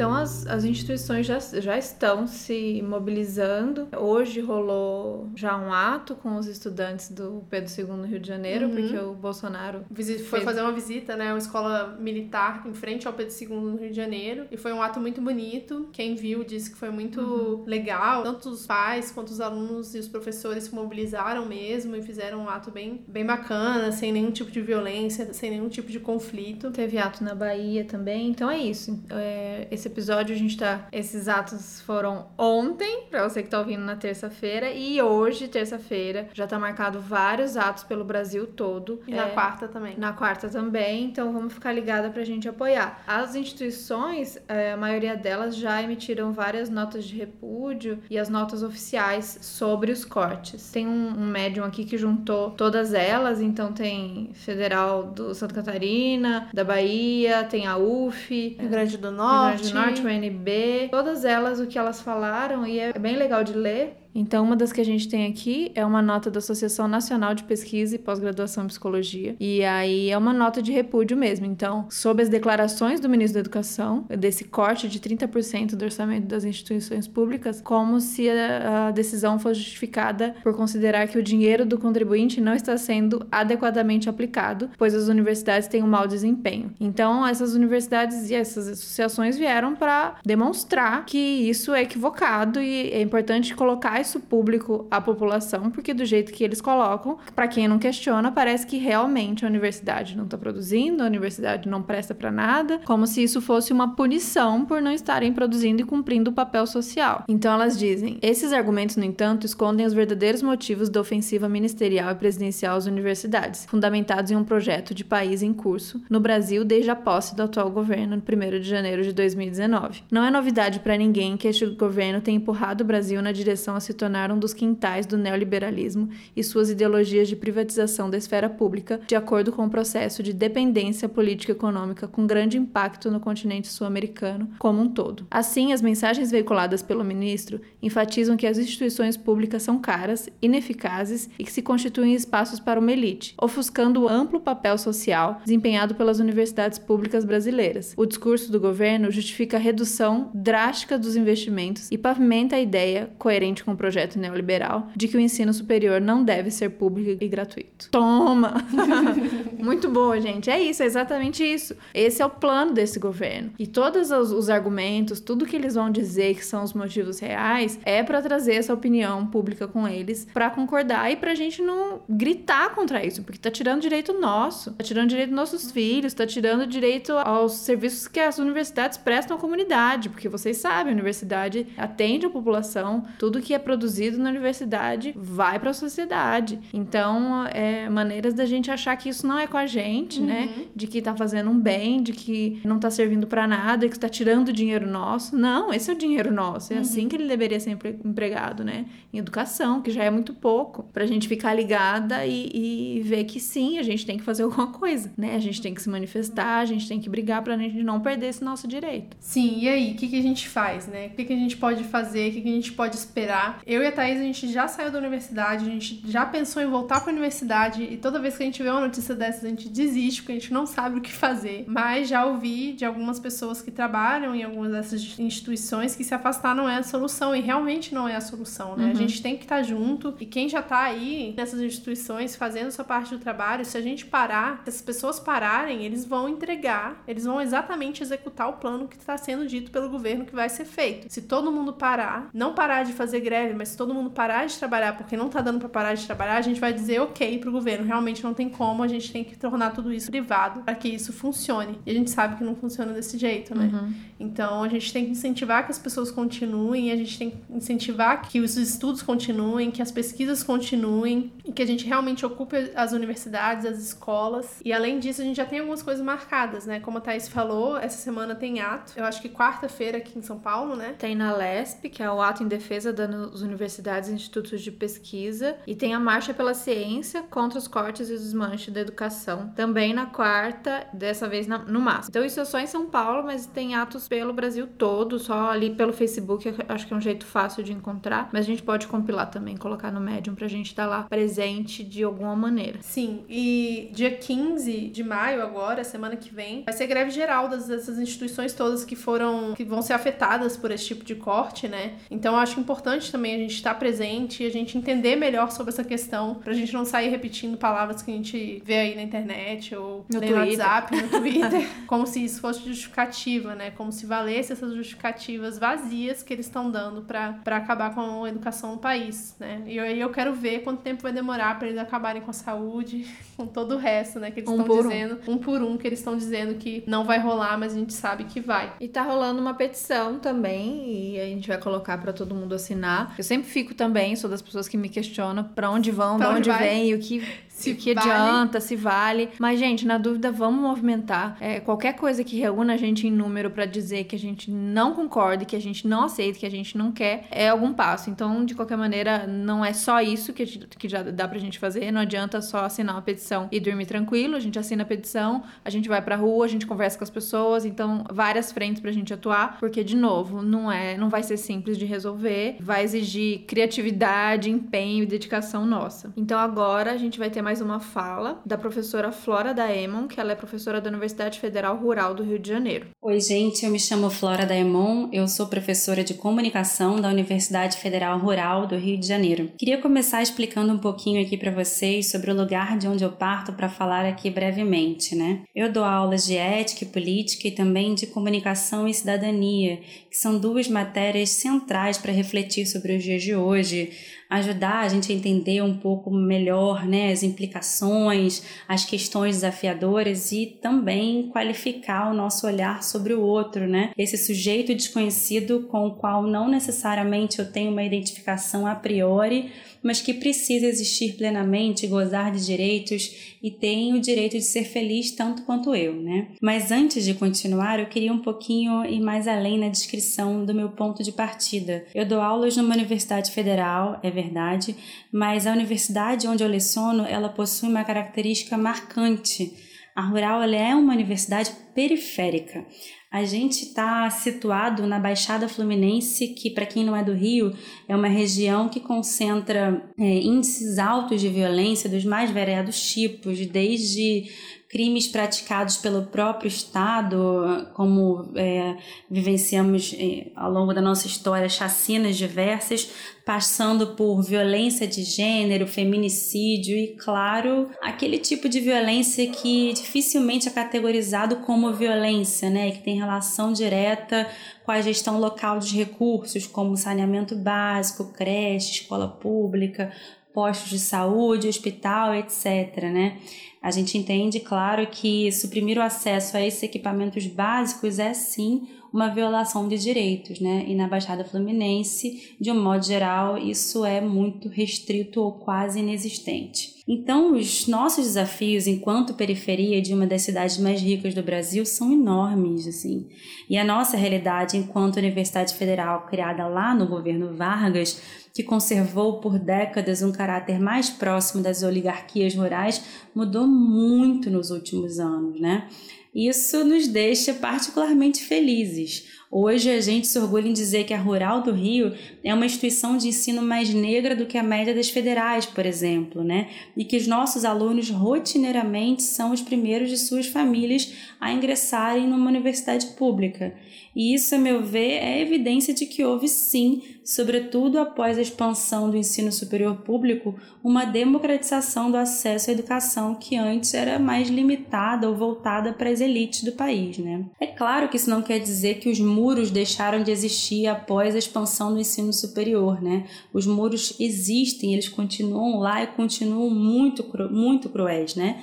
Então as, as instituições já, já estão se mobilizando. Hoje rolou já um ato com os estudantes do Pedro II no Rio de Janeiro, Uhum. porque o Bolsonaro Foi fazer uma visita, né? Uma escola militar em frente ao Pedro II no Rio de Janeiro. E foi um ato muito bonito. Quem viu disse que foi muito legal. Tanto os pais quanto os alunos e os professores se mobilizaram mesmo e fizeram um ato bem, bem bacana, sem nenhum tipo de violência, sem nenhum tipo de conflito. Teve ato na Bahia também, então é isso. É, esse episódio a gente tá. Esses atos foram ontem, pra você que tá ouvindo na terça-feira, e hoje, terça-feira, já tá marcado vários atos pelo Brasil todo. E na É, quarta também. Na quarta também, então vamos ficar ligada pra gente apoiar. As instituições, é, a maioria delas já emitiram várias notas de repúdio e as notas oficiais sobre os cortes. Tem um, um médium aqui que juntou todas elas, então tem Federal do Santa Catarina, da Bahia, tem a UF, Rio Grande do Norte. Grande do Norte, UNB, todas elas o que elas falaram e é bem legal de ler. Então, uma das que a gente tem aqui é uma nota da Associação Nacional de Pesquisa e Pós-Graduação em Psicologia. E aí é uma nota de repúdio mesmo. Então, sob as declarações do ministro da Educação, desse corte de 30% do orçamento das instituições públicas, como se a, a decisão fosse justificada por considerar que o dinheiro do contribuinte não está sendo adequadamente aplicado, pois as universidades têm um mau desempenho. Então, essas universidades e essas associações vieram para demonstrar que isso é equivocado e é importante colocar isso público à população, porque do jeito que eles colocam, para quem não questiona, parece que realmente a universidade não está produzindo, a universidade não presta para nada, como se isso fosse uma punição por não estarem produzindo e cumprindo o papel social. Então elas dizem: esses argumentos, no entanto, escondem os verdadeiros motivos da ofensiva ministerial e presidencial às universidades, fundamentados em um projeto de país em curso no Brasil desde a posse do atual governo no 1 de janeiro de 2019. Não é novidade para ninguém que este governo tenha empurrado o Brasil na direção a se se tornar um dos quintais do neoliberalismo e suas ideologias de privatização da esfera pública, de acordo com o processo de dependência política econômica com grande impacto no continente sul-americano como um todo. Assim, as mensagens veiculadas pelo ministro enfatizam que as instituições públicas são caras, ineficazes e que se constituem espaços para uma elite, ofuscando o amplo papel social desempenhado pelas universidades públicas brasileiras. O discurso do governo justifica a redução drástica dos investimentos e pavimenta a ideia, coerente com projeto neoliberal, de que o ensino superior não deve ser público e gratuito. Toma! Muito boa, gente. É isso, é exatamente isso. Esse é o plano desse governo. E todos os, os argumentos, tudo que eles vão dizer que são os motivos reais, é para trazer essa opinião pública com eles, para concordar e pra gente não gritar contra isso, porque tá tirando direito nosso, tá tirando direito dos nossos filhos, tá tirando direito aos serviços que as universidades prestam à comunidade, porque vocês sabem, a universidade atende a população, tudo que é produzido na universidade vai para a sociedade. Então, é maneiras da gente achar que isso não é com a gente, né? uhum. né? De que tá fazendo um bem, de que não tá servindo para nada, que está tirando dinheiro nosso. Não, esse é o dinheiro nosso. É uhum. assim que ele deveria ser empregado, né? Em educação, que já é muito pouco, pra gente ficar ligada e, e ver que sim, a gente tem que fazer alguma coisa, né? A gente tem que se manifestar, a gente tem que brigar pra gente não perder esse nosso direito. Sim, e aí, o que, que a gente faz, né? O que, que a gente pode fazer, o que, que a gente pode esperar? Eu e a Thaís, a gente já saiu da universidade, a gente já pensou em voltar pra universidade e toda vez que a gente vê uma notícia a gente desiste, porque a gente não sabe o que fazer. Mas já ouvi de algumas pessoas que trabalham em algumas dessas instituições que se afastar não é a solução e realmente não é a solução, né? Uhum. A gente tem que estar junto e quem já tá aí nessas instituições fazendo sua parte do trabalho, se a gente parar, se as pessoas pararem, eles vão entregar, eles vão exatamente executar o plano que está sendo dito pelo governo que vai ser feito. Se todo mundo parar, não parar de fazer greve, mas se todo mundo parar de trabalhar porque não tá dando para parar de trabalhar, a gente vai dizer ok pro governo, realmente não tem como, a gente tem que tornar tudo isso privado para que isso funcione. E a gente sabe que não funciona desse jeito, né? Uhum. Então a gente tem que incentivar que as pessoas continuem, a gente tem que incentivar que os estudos continuem, que as pesquisas continuem e que a gente realmente ocupe as universidades, as escolas. E além disso, a gente já tem algumas coisas marcadas, né? Como a Thais falou, essa semana tem ato. Eu acho que quarta-feira aqui em São Paulo, né? Tem na LESP, que é o ato em defesa das universidades e institutos de pesquisa. E tem a Marcha pela Ciência contra os cortes e os desmanches da educação. Também na quarta, dessa vez na, no máximo. Então isso é só em São Paulo, mas tem atos pelo Brasil todo, só ali pelo Facebook, acho que é um jeito fácil de encontrar, mas a gente pode compilar também, colocar no Medium pra gente estar tá lá presente de alguma maneira. Sim, e dia 15 de maio agora, semana que vem, vai ser greve geral dessas instituições todas que foram, que vão ser afetadas por esse tipo de corte, né? Então acho importante também a gente estar presente e a gente entender melhor sobre essa questão, pra gente não sair repetindo palavras que a gente vê aí na internet ou no, no WhatsApp, no Twitter, como se isso fosse justificativa, né? Como se valesse essas justificativas vazias que eles estão dando para acabar com a educação no país, né? E aí eu quero ver quanto tempo vai demorar para eles acabarem com a saúde, com todo o resto, né? Que eles estão um dizendo, um. um por um, que eles estão dizendo que não vai rolar, mas a gente sabe que vai. E tá rolando uma petição também, e a gente vai colocar para todo mundo assinar. Eu sempre fico também, sou das pessoas que me questionam para onde vão, pra de onde, onde vem, e o que se o que vale. adianta, se vale. Mas, gente, na dúvida, vamos movimentar. É, qualquer coisa que reúna a gente em número para dizer que a gente não concorda, que a gente não aceita, que a gente não quer, é algum passo. Então, de qualquer maneira, não é só isso que, que já dá pra gente fazer. Não adianta só assinar uma petição e dormir tranquilo. A gente assina a petição, a gente vai pra rua, a gente conversa com as pessoas. Então, várias frentes pra gente atuar, porque, de novo, não é, não vai ser simples de resolver. Vai exigir criatividade, empenho e dedicação nossa. Então, agora a gente vai ter mais mais uma fala da professora Flora Daemon, que ela é professora da Universidade Federal Rural do Rio de Janeiro. Oi, gente, eu me chamo Flora Daemon, eu sou professora de comunicação da Universidade Federal Rural do Rio de Janeiro. Queria começar explicando um pouquinho aqui para vocês sobre o lugar de onde eu parto para falar aqui brevemente, né? Eu dou aulas de ética e política e também de comunicação e cidadania, que são duas matérias centrais para refletir sobre os dias de hoje, ajudar a gente a entender um pouco melhor né, as implicações, as questões desafiadoras e também qualificar o nosso olhar sobre o outro, né? Esse sujeito desconhecido com o qual não necessariamente eu tenho uma identificação a priori, mas que precisa existir plenamente, gozar de direitos e tem o direito de ser feliz tanto quanto eu, né? Mas antes de continuar, eu queria um pouquinho ir mais além na descrição do meu ponto de partida. Eu dou aulas numa universidade federal, é verdade, mas a universidade onde eu leciono, ela possui uma característica marcante. A Rural é uma universidade periférica. A gente está situado na Baixada Fluminense, que, para quem não é do Rio, é uma região que concentra é, índices altos de violência dos mais variados tipos, desde crimes praticados pelo próprio Estado, como é, vivenciamos é, ao longo da nossa história, chacinas diversas, passando por violência de gênero, feminicídio e, claro, aquele tipo de violência que dificilmente é categorizado como violência, né, que tem relação direta com a gestão local dos recursos, como saneamento básico, creche, escola pública, postos de saúde, hospital, etc. Né? A gente entende, claro, que suprimir o acesso a esses equipamentos básicos é sim uma violação de direitos, né? E na Baixada Fluminense, de um modo geral, isso é muito restrito ou quase inexistente. Então, os nossos desafios enquanto periferia de uma das cidades mais ricas do Brasil são enormes, assim. E a nossa realidade enquanto Universidade Federal criada lá no governo Vargas, que conservou por décadas um caráter mais próximo das oligarquias rurais, mudou muito nos últimos anos, né? Isso nos deixa particularmente felizes. Hoje a gente se orgulha em dizer que a Rural do Rio é uma instituição de ensino mais negra do que a média das federais, por exemplo, né? E que os nossos alunos rotineiramente são os primeiros de suas famílias a ingressarem numa universidade pública. E isso, a meu ver, é evidência de que houve sim, sobretudo após a expansão do ensino superior público, uma democratização do acesso à educação que antes era mais limitada ou voltada para as elites do país. Né? É claro que isso não quer dizer que os muros deixaram de existir após a expansão do ensino superior. Né? Os muros existem, eles continuam lá e continuam muito, muito cruéis. Né?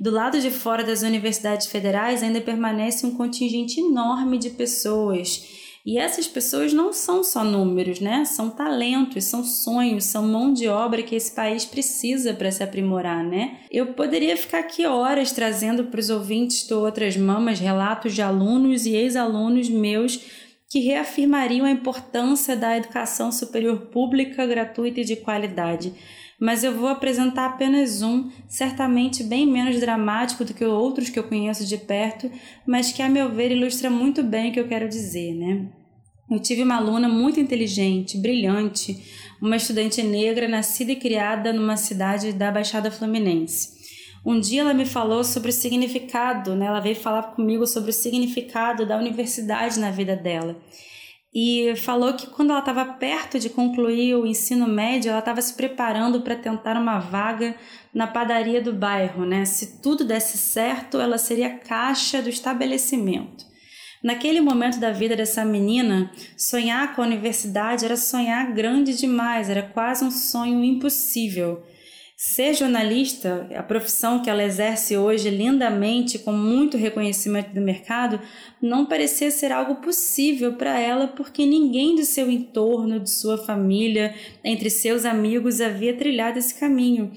Do lado de fora das universidades federais ainda permanece um contingente enorme de pessoas. E essas pessoas não são só números, né? São talentos, são sonhos, são mão de obra que esse país precisa para se aprimorar, né? Eu poderia ficar aqui horas trazendo para os ouvintes do Outras Mamas relatos de alunos e ex-alunos meus que reafirmariam a importância da educação superior pública, gratuita e de qualidade mas eu vou apresentar apenas um, certamente bem menos dramático do que outros que eu conheço de perto, mas que, a meu ver, ilustra muito bem o que eu quero dizer, né? Eu tive uma aluna muito inteligente, brilhante, uma estudante negra nascida e criada numa cidade da Baixada Fluminense. Um dia ela me falou sobre o significado, né? ela veio falar comigo sobre o significado da universidade na vida dela e falou que quando ela estava perto de concluir o ensino médio, ela estava se preparando para tentar uma vaga na padaria do bairro, né? Se tudo desse certo, ela seria caixa do estabelecimento. Naquele momento da vida dessa menina, sonhar com a universidade era sonhar grande demais, era quase um sonho impossível. Ser jornalista, a profissão que ela exerce hoje lindamente, com muito reconhecimento do mercado, não parecia ser algo possível para ela porque ninguém de seu entorno, de sua família, entre seus amigos havia trilhado esse caminho.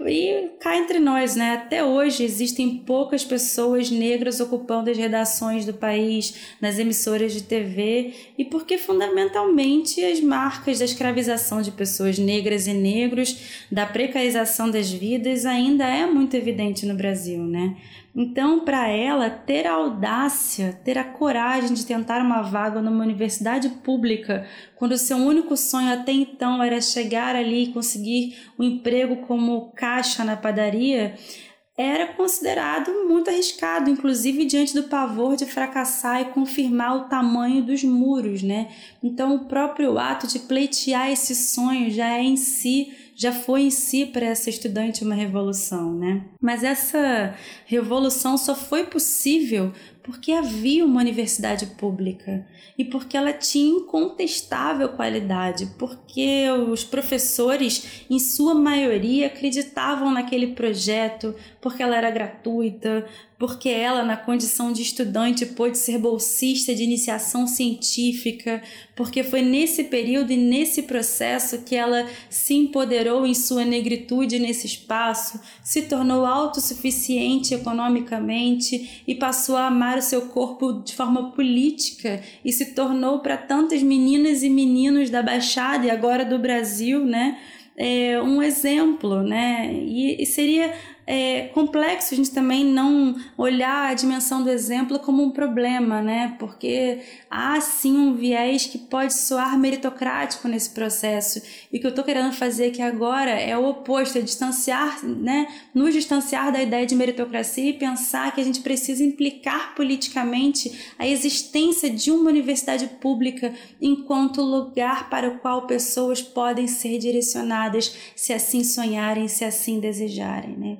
E cá entre nós, né? Até hoje existem poucas pessoas negras ocupando as redações do país, nas emissoras de TV, e porque fundamentalmente as marcas da escravização de pessoas negras e negros, da precarização das vidas, ainda é muito evidente no Brasil, né? Então, para ela, ter a audácia, ter a coragem de tentar uma vaga numa universidade pública, quando seu único sonho até então era chegar ali e conseguir um emprego como caixa na padaria, era considerado muito arriscado, inclusive diante do pavor de fracassar e confirmar o tamanho dos muros, né? Então, o próprio ato de pleitear esse sonho já é em si já foi em si para essa estudante uma revolução, né? Mas essa revolução só foi possível porque havia uma universidade pública e porque ela tinha incontestável qualidade, porque os professores, em sua maioria, acreditavam naquele projeto, porque ela era gratuita, porque ela, na condição de estudante, pôde ser bolsista de iniciação científica, porque foi nesse período e nesse processo que ela se empoderou em sua negritude nesse espaço, se tornou autossuficiente economicamente e passou a amar o seu corpo de forma política e se tornou para tantas meninas e meninos da Baixada e agora do Brasil, né? É, um exemplo, né? E, e seria é complexo a gente também não olhar a dimensão do exemplo como um problema, né? Porque há sim um viés que pode soar meritocrático nesse processo. E o que eu estou querendo fazer aqui agora é o oposto, é distanciar, né? Nos distanciar da ideia de meritocracia e pensar que a gente precisa implicar politicamente a existência de uma universidade pública enquanto lugar para o qual pessoas podem ser direcionadas se assim sonharem, se assim desejarem, né?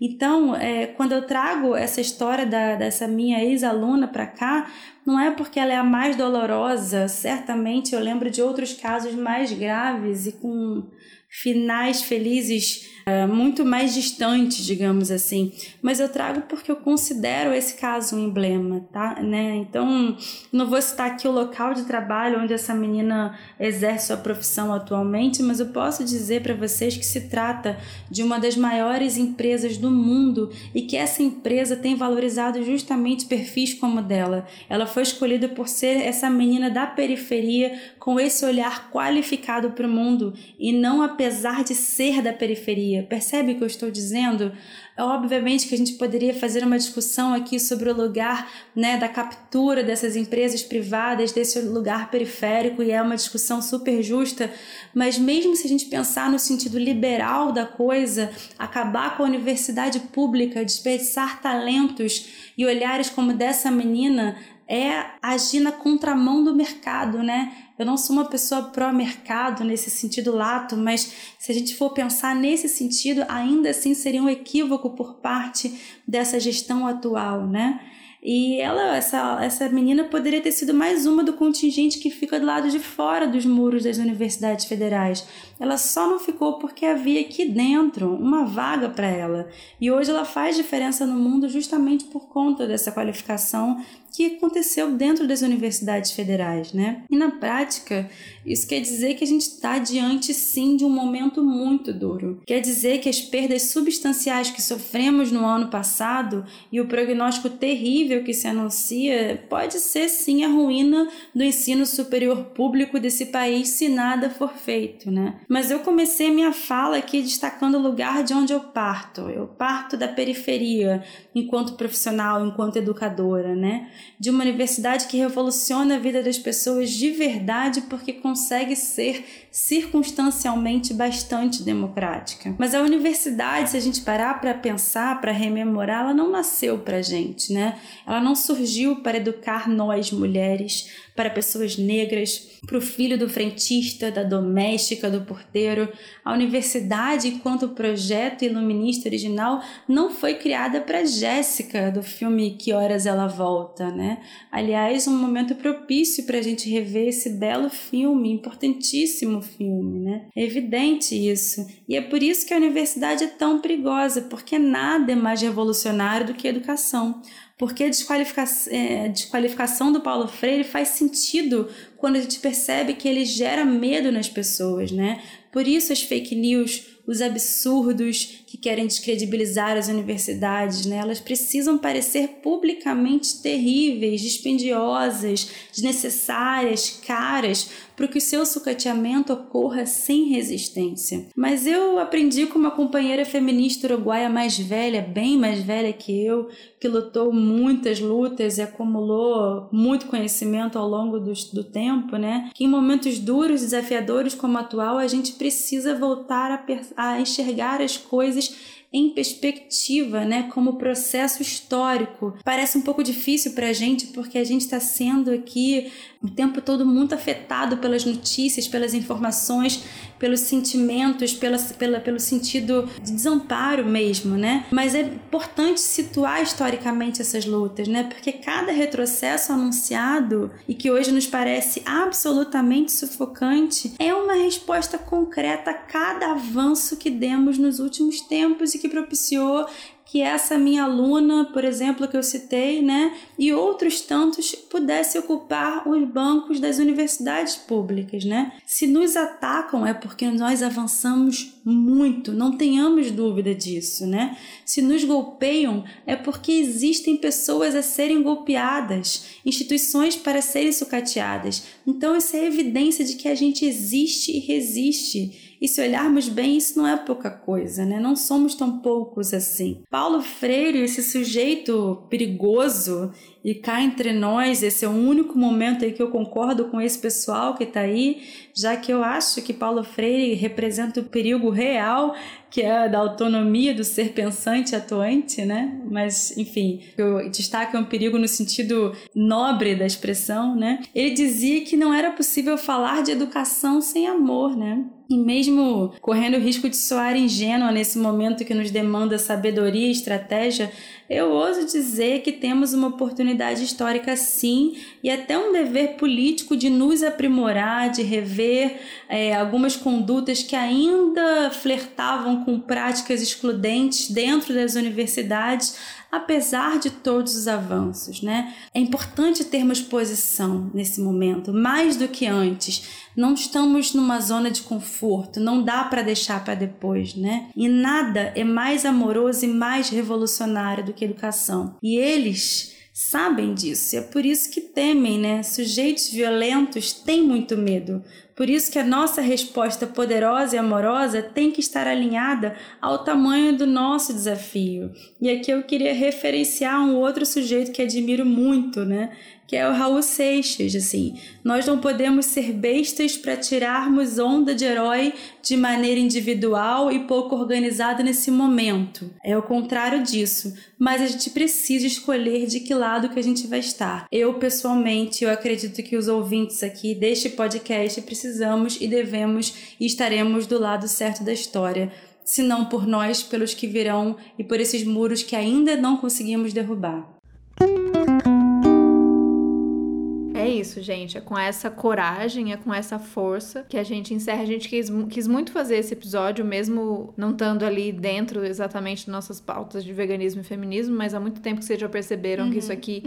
Então, é, quando eu trago essa história da, dessa minha ex-aluna para cá, não é porque ela é a mais dolorosa, certamente eu lembro de outros casos mais graves e com finais felizes uh, muito mais distantes, digamos assim. Mas eu trago porque eu considero esse caso um emblema, tá? Né? Então, não vou citar aqui o local de trabalho onde essa menina exerce sua profissão atualmente, mas eu posso dizer para vocês que se trata de uma das maiores empresas do mundo e que essa empresa tem valorizado justamente perfis como dela. Ela foi escolhida por ser essa menina da periferia com esse olhar qualificado para o mundo e não apesar de ser da periferia. Percebe o que eu estou dizendo? Obviamente que a gente poderia fazer uma discussão aqui sobre o lugar né, da captura dessas empresas privadas, desse lugar periférico, e é uma discussão super justa, mas mesmo se a gente pensar no sentido liberal da coisa, acabar com a universidade pública, desperdiçar talentos e olhares como dessa menina, é agir na contramão do mercado, né? Eu não sou uma pessoa pró-mercado nesse sentido lato, mas se a gente for pensar nesse sentido, ainda assim seria um equívoco por parte dessa gestão atual, né? E ela, essa, essa menina poderia ter sido mais uma do contingente que fica do lado de fora dos muros das universidades federais. Ela só não ficou porque havia aqui dentro uma vaga para ela. E hoje ela faz diferença no mundo justamente por conta dessa qualificação que aconteceu dentro das universidades federais, né? E na prática, isso quer dizer que a gente está diante sim de um momento muito duro. Quer dizer que as perdas substanciais que sofremos no ano passado e o prognóstico terrível que se anuncia pode ser sim a ruína do ensino superior público desse país se nada for feito, né? Mas eu comecei minha fala aqui destacando o lugar de onde eu parto. Eu parto da periferia, enquanto profissional, enquanto educadora, né? De uma universidade que revoluciona a vida das pessoas de verdade porque consegue ser circunstancialmente bastante democrática. Mas a universidade, se a gente parar para pensar, para rememorar, ela não nasceu para gente, né? Ela não surgiu para educar nós mulheres, para pessoas negras, para o filho do frentista, da doméstica, do porteiro. A universidade, enquanto projeto iluminista original, não foi criada para Jéssica, do filme Que Horas Ela Volta, né? Aliás, um momento propício para a gente rever esse belo filme, importantíssimo filme, né? É evidente isso. E é por isso que a universidade é tão perigosa, porque nada é mais revolucionário do que a educação porque a desqualificação, é, desqualificação do Paulo Freire faz sentido quando a gente percebe que ele gera medo nas pessoas, né? Por isso as fake news, os absurdos que querem descredibilizar as universidades, né? Elas precisam parecer publicamente terríveis, dispendiosas, desnecessárias, caras, para que o seu sucateamento ocorra sem resistência. Mas eu aprendi com uma companheira feminista uruguaia mais velha, bem mais velha que eu, que lutou muitas lutas e acumulou muito conhecimento ao longo do, do tempo, né? Que em momentos duros, desafiadores como o atual, a gente precisa voltar a, a enxergar as coisas coisas em perspectiva, né, como processo histórico. Parece um pouco difícil para a gente porque a gente está sendo aqui o tempo todo muito afetado pelas notícias, pelas informações, pelos sentimentos, pela, pela, pelo sentido de desamparo mesmo, né? Mas é importante situar historicamente essas lutas, né? Porque cada retrocesso anunciado e que hoje nos parece absolutamente sufocante é uma resposta concreta a cada avanço que demos nos últimos tempos e que propiciou que essa minha aluna, por exemplo, que eu citei, né, e outros tantos pudessem ocupar os bancos das universidades públicas, né? Se nos atacam é porque nós avançamos muito, não tenhamos dúvida disso, né? Se nos golpeiam é porque existem pessoas a serem golpeadas, instituições para serem sucateadas. Então isso é evidência de que a gente existe e resiste e se olharmos bem, isso não é pouca coisa, né? Não somos tão poucos assim. Paulo Freire, esse sujeito perigoso e cá entre nós, esse é o único momento aí que eu concordo com esse pessoal que está aí, já que eu acho que Paulo Freire representa o perigo real, que é da autonomia do ser pensante atuante, né? Mas, enfim, eu destaco é um perigo no sentido nobre da expressão, né? Ele dizia que não era possível falar de educação sem amor, né? E mesmo correndo o risco de soar ingênua nesse momento que nos demanda sabedoria e estratégia, eu ouso dizer que temos uma oportunidade histórica sim e até um dever político de nos aprimorar, de rever é, algumas condutas que ainda flertavam com práticas excludentes dentro das universidades, apesar de todos os avanços, né? É importante termos posição nesse momento, mais do que antes. Não estamos numa zona de conforto, não dá para deixar para depois, né? E nada é mais amoroso e mais revolucionário do que educação. E eles sabem disso, e é por isso que temem, né? Sujeitos violentos têm muito medo, por isso que a nossa resposta poderosa e amorosa tem que estar alinhada ao tamanho do nosso desafio. E aqui eu queria referenciar um outro sujeito que admiro muito, né? Que é o Raul Seixas, assim. Nós não podemos ser bestas para tirarmos onda de herói de maneira individual e pouco organizada nesse momento. É o contrário disso, mas a gente precisa escolher de que lado que a gente vai estar. Eu, pessoalmente, eu acredito que os ouvintes aqui deste podcast precisamos e devemos e estaremos do lado certo da história se não por nós, pelos que virão e por esses muros que ainda não conseguimos derrubar. Isso, gente. É com essa coragem, é com essa força que a gente encerra. A gente quis, quis muito fazer esse episódio, mesmo não estando ali dentro exatamente de nossas pautas de veganismo e feminismo, mas há muito tempo que vocês já perceberam uhum. que isso uhum. aqui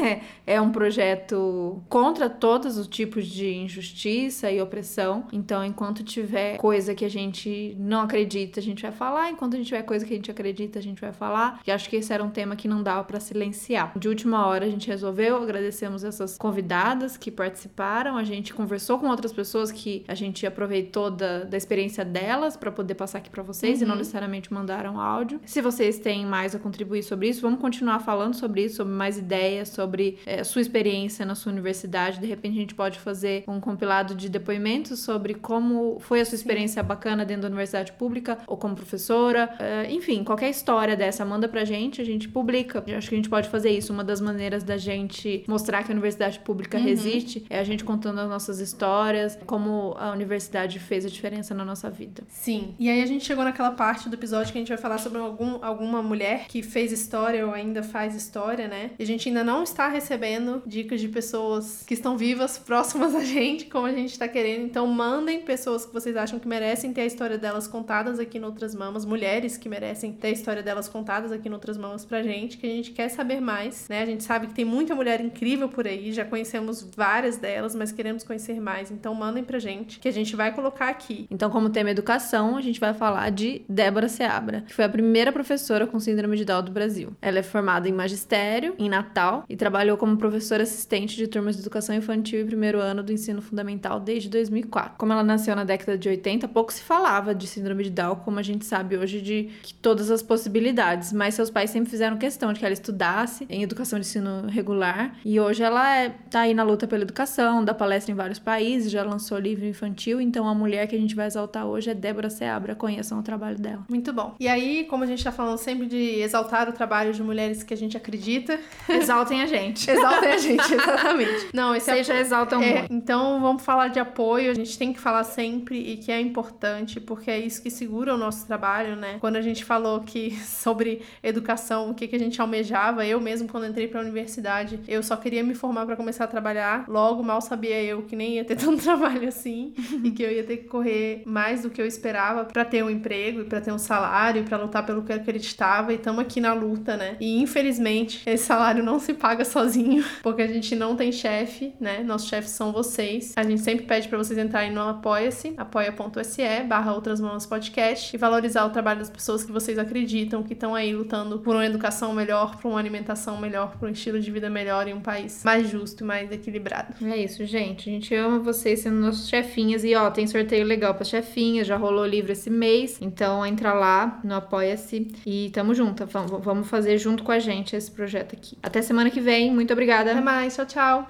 é, é um projeto contra todos os tipos de injustiça e opressão. Então, enquanto tiver coisa que a gente não acredita, a gente vai falar. Enquanto a gente tiver coisa que a gente acredita, a gente vai falar. E acho que esse era um tema que não dava para silenciar. De última hora, a gente resolveu. Agradecemos essas convidadas convidadas que participaram, a gente conversou com outras pessoas que a gente aproveitou da, da experiência delas para poder passar aqui para vocês uhum. e não uhum. necessariamente mandaram áudio. Se vocês têm mais a contribuir sobre isso, vamos continuar falando sobre isso, sobre mais ideias, sobre é, sua experiência na sua universidade. De repente a gente pode fazer um compilado de depoimentos sobre como foi a sua experiência Sim. bacana dentro da universidade pública ou como professora. É, enfim, qualquer história dessa, manda pra gente, a gente publica. Eu acho que a gente pode fazer isso. Uma das maneiras da gente mostrar que a universidade pública Uhum. resiste, é a gente contando as nossas histórias, como a universidade fez a diferença na nossa vida. Sim. E aí a gente chegou naquela parte do episódio que a gente vai falar sobre algum, alguma mulher que fez história ou ainda faz história, né? E a gente ainda não está recebendo dicas de pessoas que estão vivas, próximas a gente, como a gente está querendo. Então mandem pessoas que vocês acham que merecem ter a história delas contadas aqui no Outras Mamas, mulheres que merecem ter a história delas contadas aqui no Outras Mamas pra gente, que a gente quer saber mais, né? A gente sabe que tem muita mulher incrível por aí, já conhecemos conhecemos várias delas, mas queremos conhecer mais. Então mandem pra gente, que a gente vai colocar aqui. Então, como tema educação, a gente vai falar de Débora Seabra, que foi a primeira professora com síndrome de Down do Brasil. Ela é formada em magistério, em Natal, e trabalhou como professora assistente de turmas de educação infantil e primeiro ano do ensino fundamental desde 2004. Como ela nasceu na década de 80, pouco se falava de síndrome de Down, como a gente sabe hoje de todas as possibilidades, mas seus pais sempre fizeram questão de que ela estudasse em educação de ensino regular, e hoje ela é, tá aí na luta pela educação, dá palestra em vários países, já lançou livro infantil. Então, a mulher que a gente vai exaltar hoje é Débora Seabra. Conheçam o trabalho dela. Muito bom. E aí, como a gente tá falando sempre de exaltar o trabalho de mulheres que a gente acredita, Exaltem a gente. exaltem a gente, exatamente. Não, esse Vocês já exaltam É, muito. então vamos falar de apoio, a gente tem que falar sempre e que é importante, porque é isso que segura o nosso trabalho, né? Quando a gente falou que sobre educação, o que, que a gente almejava, eu mesmo quando entrei pra universidade, eu só queria me formar pra começar a trabalhar. Logo, mal sabia eu que nem ia ter tanto trabalho assim e que eu ia ter que correr mais do que eu esperava pra ter um emprego e pra ter um salário, pra lutar pelo que eu acreditava e estamos aqui na luta, né? E infelizmente, esse salário não se paga sozinho, porque a gente não tem chefe, né? Nossos chefes são vocês. A gente sempre pede pra vocês entrarem no Apoia-se, apoia.se barra Outras Podcast e valorizar o trabalho das pessoas que vocês acreditam, que estão aí lutando por uma educação melhor, por uma alimentação melhor, por um estilo de vida melhor e um país mais justo e mais equilibrado. É isso, gente. A gente ama vocês sendo nossos chefinhas. E ó, tem sorteio legal para chefinhas. Já rolou livro esse mês. Então entra lá no Apoia-se e tamo junto. Vamos- Vamos fazer junto com a gente esse projeto aqui. Até semana que vem. Muito obrigada. Até mais, tchau, tchau!